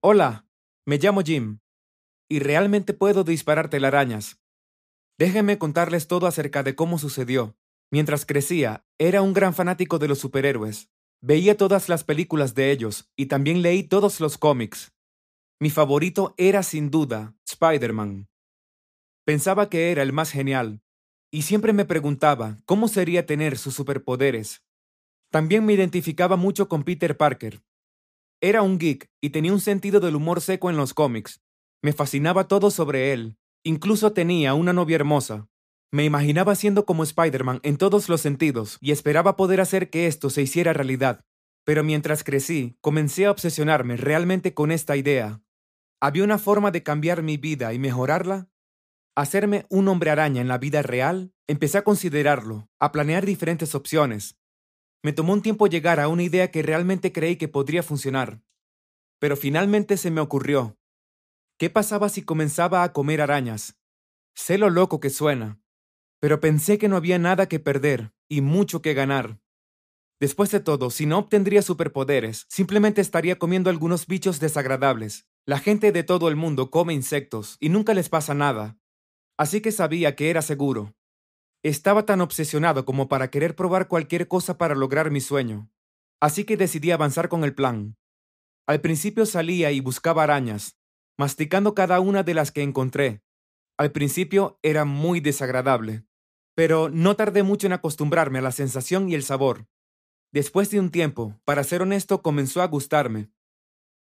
Hola, me llamo Jim, y realmente puedo disparar telarañas. Déjenme contarles todo acerca de cómo sucedió. Mientras crecía, era un gran fanático de los superhéroes. Veía todas las películas de ellos y también leí todos los cómics. Mi favorito era sin duda Spider-Man. Pensaba que era el más genial, y siempre me preguntaba cómo sería tener sus superpoderes. También me identificaba mucho con Peter Parker. Era un geek y tenía un sentido del humor seco en los cómics. Me fascinaba todo sobre él. Incluso tenía una novia hermosa. Me imaginaba siendo como Spider-Man en todos los sentidos y esperaba poder hacer que esto se hiciera realidad. Pero mientras crecí, comencé a obsesionarme realmente con esta idea. ¿Había una forma de cambiar mi vida y mejorarla? ¿Hacerme un hombre araña en la vida real? Empecé a considerarlo, a planear diferentes opciones. Me tomó un tiempo llegar a una idea que realmente creí que podría funcionar. Pero finalmente se me ocurrió. ¿Qué pasaba si comenzaba a comer arañas? Sé lo loco que suena, pero pensé que no había nada que perder y mucho que ganar. Después de todo, si no obtendría superpoderes, simplemente estaría comiendo algunos bichos desagradables, la gente de todo el mundo come insectos y nunca les pasa nada. Así que sabía que era seguro. Estaba tan obsesionado como para querer probar cualquier cosa para lograr mi sueño. Así que decidí avanzar con el plan. Al principio salía y buscaba arañas, masticando cada una de las que encontré. Al principio era muy desagradable, pero no tardé mucho en acostumbrarme a la sensación y el sabor. Después de un tiempo, para ser honesto, comenzó a gustarme.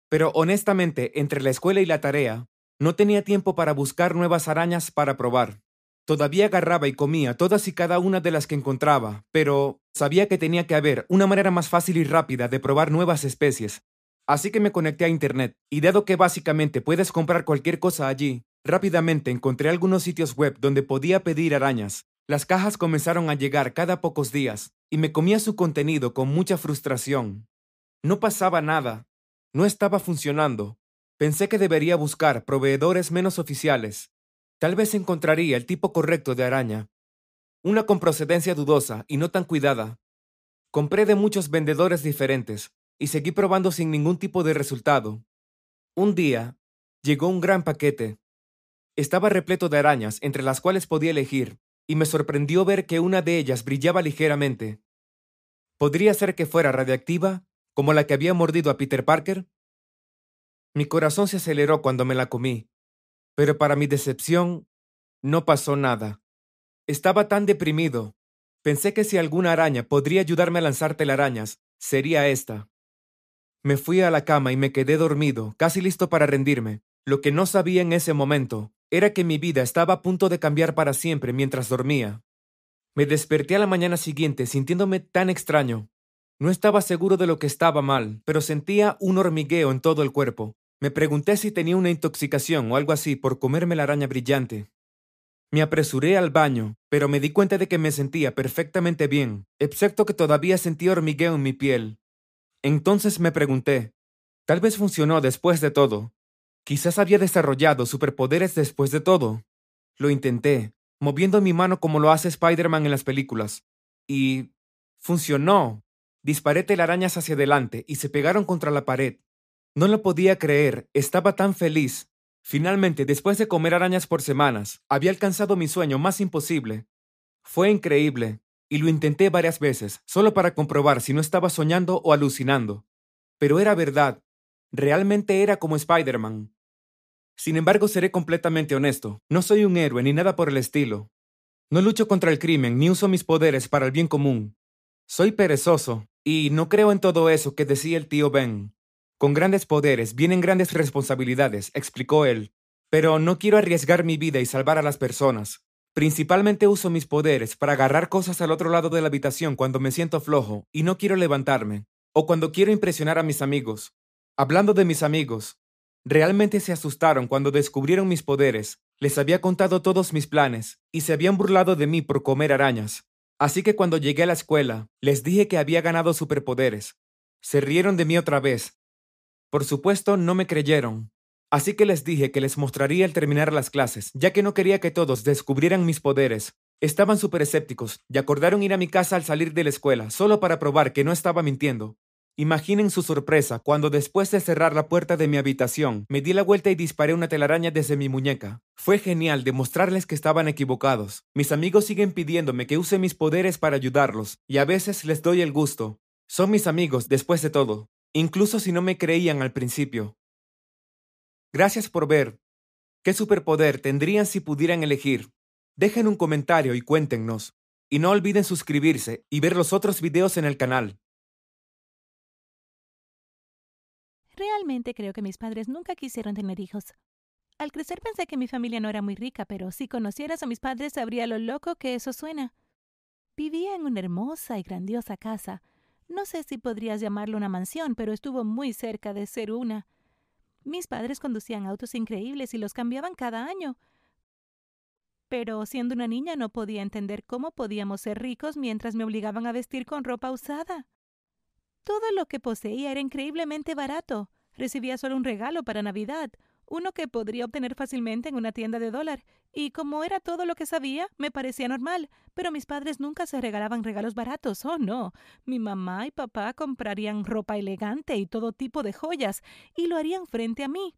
Pero honestamente, entre la escuela y la tarea, no tenía tiempo para buscar nuevas arañas para probar. Todavía agarraba y comía todas y cada una de las que encontraba, pero sabía que tenía que haber una manera más fácil y rápida de probar nuevas especies. Así que me conecté a Internet, y dado que básicamente puedes comprar cualquier cosa allí, rápidamente encontré algunos sitios web donde podía pedir arañas. Las cajas comenzaron a llegar cada pocos días, y me comía su contenido con mucha frustración. No pasaba nada, no estaba funcionando. Pensé que debería buscar proveedores menos oficiales. Tal vez encontraría el tipo correcto de araña. Una con procedencia dudosa y no tan cuidada. Compré de muchos vendedores diferentes y seguí probando sin ningún tipo de resultado. Un día, llegó un gran paquete. Estaba repleto de arañas entre las cuales podía elegir, y me sorprendió ver que una de ellas brillaba ligeramente. ¿Podría ser que fuera radiactiva como la que había mordido a Peter Parker? Mi corazón se aceleró cuando me la comí, pero para mi decepción, no pasó nada. Estaba tan deprimido. Pensé que si alguna araña podría ayudarme a lanzar telarañas, sería esta. Me fui a la cama y me quedé dormido, casi listo para rendirme. Lo que no sabía en ese momento era que mi vida estaba a punto de cambiar para siempre mientras dormía. Me desperté a la mañana siguiente sintiéndome tan extraño. No estaba seguro de lo que estaba mal, pero sentía un hormigueo en todo el cuerpo. Me pregunté si tenía una intoxicación o algo así por comerme la araña brillante. Me apresuré al baño, pero me di cuenta de que me sentía perfectamente bien, excepto que todavía sentía hormigueo en mi piel. Entonces me pregunté, tal vez funcionó después de todo. Quizás había desarrollado superpoderes después de todo. Lo intenté, moviendo mi mano como lo hace Spider-Man en las películas. Y... funcionó. Disparé telarañas hacia adelante y se pegaron contra la pared. No lo podía creer, estaba tan feliz. Finalmente, después de comer arañas por semanas, había alcanzado mi sueño más imposible. Fue increíble, y lo intenté varias veces, solo para comprobar si no estaba soñando o alucinando. Pero era verdad, realmente era como Spider-Man. Sin embargo, seré completamente honesto, no soy un héroe ni nada por el estilo. No lucho contra el crimen ni uso mis poderes para el bien común. Soy perezoso, y no creo en todo eso que decía el tío Ben. Con grandes poderes vienen grandes responsabilidades, explicó él. Pero no quiero arriesgar mi vida y salvar a las personas. Principalmente uso mis poderes para agarrar cosas al otro lado de la habitación cuando me siento flojo y no quiero levantarme, o cuando quiero impresionar a mis amigos. Hablando de mis amigos, realmente se asustaron cuando descubrieron mis poderes. Les había contado todos mis planes, y se habían burlado de mí por comer arañas. Así que cuando llegué a la escuela, les dije que había ganado superpoderes. Se rieron de mí otra vez. Por supuesto, no me creyeron. Así que les dije que les mostraría al terminar las clases, ya que no quería que todos descubrieran mis poderes. Estaban súper escépticos y acordaron ir a mi casa al salir de la escuela, solo para probar que no estaba mintiendo. Imaginen su sorpresa cuando después de cerrar la puerta de mi habitación, me di la vuelta y disparé una telaraña desde mi muñeca. Fue genial demostrarles que estaban equivocados. Mis amigos siguen pidiéndome que use mis poderes para ayudarlos, y a veces les doy el gusto. Son mis amigos, después de todo, incluso si no me creían al principio. Gracias por ver. ¿Qué superpoder tendrían si pudieran elegir? Dejen un comentario y cuéntenos. Y no olviden suscribirse y ver los otros videos en el canal. Realmente creo que mis padres nunca quisieron tener hijos. Al crecer pensé que mi familia no era muy rica, pero si conocieras a mis padres sabría lo loco que eso suena. Vivía en una hermosa y grandiosa casa. No sé si podrías llamarlo una mansión, pero estuvo muy cerca de ser una. Mis padres conducían autos increíbles y los cambiaban cada año. Pero siendo una niña no podía entender cómo podíamos ser ricos mientras me obligaban a vestir con ropa usada. Todo lo que poseía era increíblemente barato. Recibía solo un regalo para Navidad, uno que podría obtener fácilmente en una tienda de dólar, y como era todo lo que sabía, me parecía normal, pero mis padres nunca se regalaban regalos baratos, oh no. Mi mamá y papá comprarían ropa elegante y todo tipo de joyas, y lo harían frente a mí.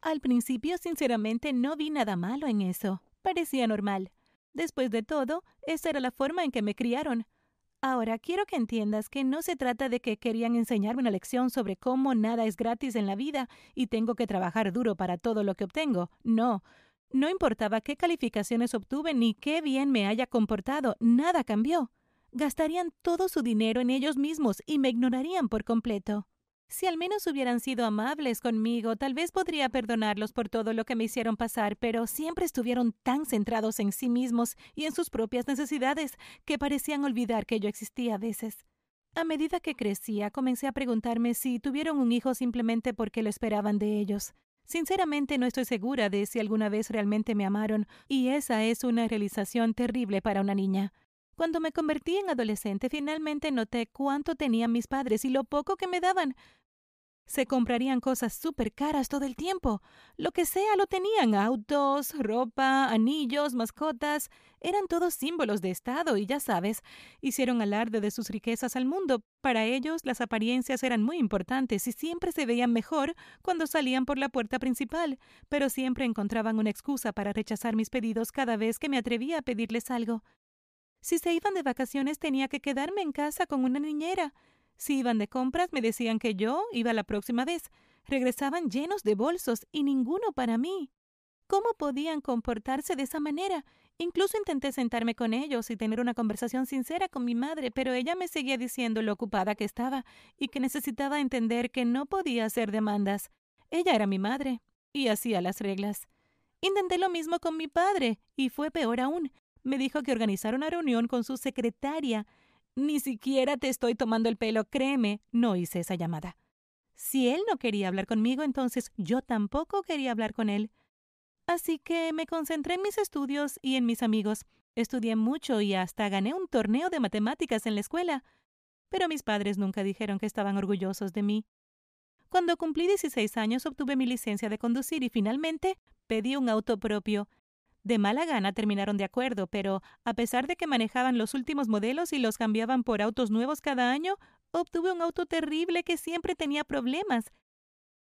Al principio, sinceramente, no vi nada malo en eso. Parecía normal. Después de todo, esa era la forma en que me criaron. Ahora, quiero que entiendas que no se trata de que querían enseñarme una lección sobre cómo nada es gratis en la vida y tengo que trabajar duro para todo lo que obtengo. No. No importaba qué calificaciones obtuve ni qué bien me haya comportado, nada cambió. Gastarían todo su dinero en ellos mismos y me ignorarían por completo. Si al menos hubieran sido amables conmigo, tal vez podría perdonarlos por todo lo que me hicieron pasar, pero siempre estuvieron tan centrados en sí mismos y en sus propias necesidades que parecían olvidar que yo existía a veces. A medida que crecía, comencé a preguntarme si tuvieron un hijo simplemente porque lo esperaban de ellos. Sinceramente no estoy segura de si alguna vez realmente me amaron, y esa es una realización terrible para una niña. Cuando me convertí en adolescente, finalmente noté cuánto tenían mis padres y lo poco que me daban. Se comprarían cosas súper caras todo el tiempo. Lo que sea lo tenían. Autos, ropa, anillos, mascotas. Eran todos símbolos de Estado y ya sabes, hicieron alarde de sus riquezas al mundo. Para ellos las apariencias eran muy importantes y siempre se veían mejor cuando salían por la puerta principal, pero siempre encontraban una excusa para rechazar mis pedidos cada vez que me atrevía a pedirles algo. Si se iban de vacaciones tenía que quedarme en casa con una niñera. Si iban de compras me decían que yo iba la próxima vez. Regresaban llenos de bolsos y ninguno para mí. ¿Cómo podían comportarse de esa manera? Incluso intenté sentarme con ellos y tener una conversación sincera con mi madre, pero ella me seguía diciendo lo ocupada que estaba y que necesitaba entender que no podía hacer demandas. Ella era mi madre y hacía las reglas. Intenté lo mismo con mi padre y fue peor aún me dijo que organizara una reunión con su secretaria. Ni siquiera te estoy tomando el pelo, créeme, no hice esa llamada. Si él no quería hablar conmigo, entonces yo tampoco quería hablar con él. Así que me concentré en mis estudios y en mis amigos. Estudié mucho y hasta gané un torneo de matemáticas en la escuela. Pero mis padres nunca dijeron que estaban orgullosos de mí. Cuando cumplí 16 años obtuve mi licencia de conducir y finalmente pedí un auto propio. De mala gana terminaron de acuerdo, pero a pesar de que manejaban los últimos modelos y los cambiaban por autos nuevos cada año, obtuve un auto terrible que siempre tenía problemas.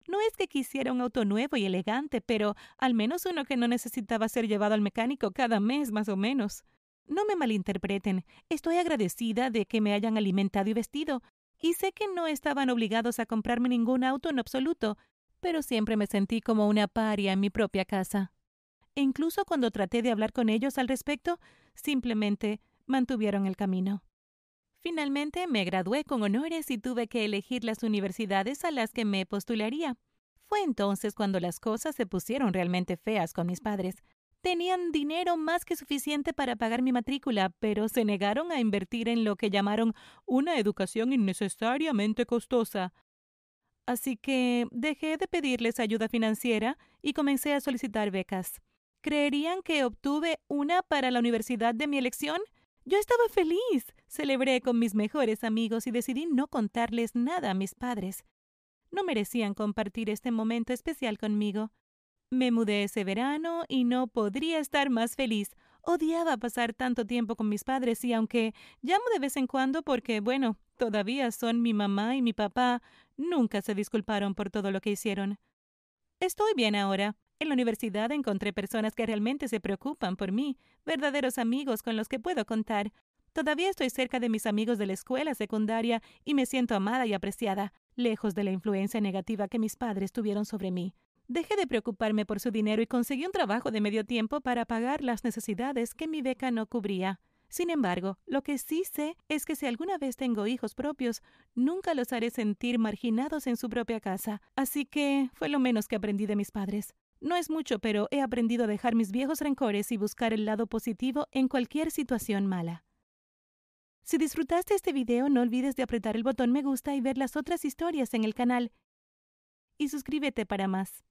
No es que quisiera un auto nuevo y elegante, pero al menos uno que no necesitaba ser llevado al mecánico cada mes más o menos. No me malinterpreten, estoy agradecida de que me hayan alimentado y vestido, y sé que no estaban obligados a comprarme ningún auto en absoluto, pero siempre me sentí como una paria en mi propia casa e incluso cuando traté de hablar con ellos al respecto, simplemente mantuvieron el camino. Finalmente me gradué con honores y tuve que elegir las universidades a las que me postularía. Fue entonces cuando las cosas se pusieron realmente feas con mis padres. Tenían dinero más que suficiente para pagar mi matrícula, pero se negaron a invertir en lo que llamaron una educación innecesariamente costosa. Así que dejé de pedirles ayuda financiera y comencé a solicitar becas. ¿Creerían que obtuve una para la universidad de mi elección? Yo estaba feliz. Celebré con mis mejores amigos y decidí no contarles nada a mis padres. No merecían compartir este momento especial conmigo. Me mudé ese verano y no podría estar más feliz. Odiaba pasar tanto tiempo con mis padres y aunque llamo de vez en cuando porque, bueno, todavía son mi mamá y mi papá, nunca se disculparon por todo lo que hicieron. Estoy bien ahora. En la universidad encontré personas que realmente se preocupan por mí, verdaderos amigos con los que puedo contar. Todavía estoy cerca de mis amigos de la escuela secundaria y me siento amada y apreciada, lejos de la influencia negativa que mis padres tuvieron sobre mí. Dejé de preocuparme por su dinero y conseguí un trabajo de medio tiempo para pagar las necesidades que mi beca no cubría. Sin embargo, lo que sí sé es que si alguna vez tengo hijos propios, nunca los haré sentir marginados en su propia casa. Así que fue lo menos que aprendí de mis padres. No es mucho, pero he aprendido a dejar mis viejos rencores y buscar el lado positivo en cualquier situación mala. Si disfrutaste este video, no olvides de apretar el botón me gusta y ver las otras historias en el canal. Y suscríbete para más.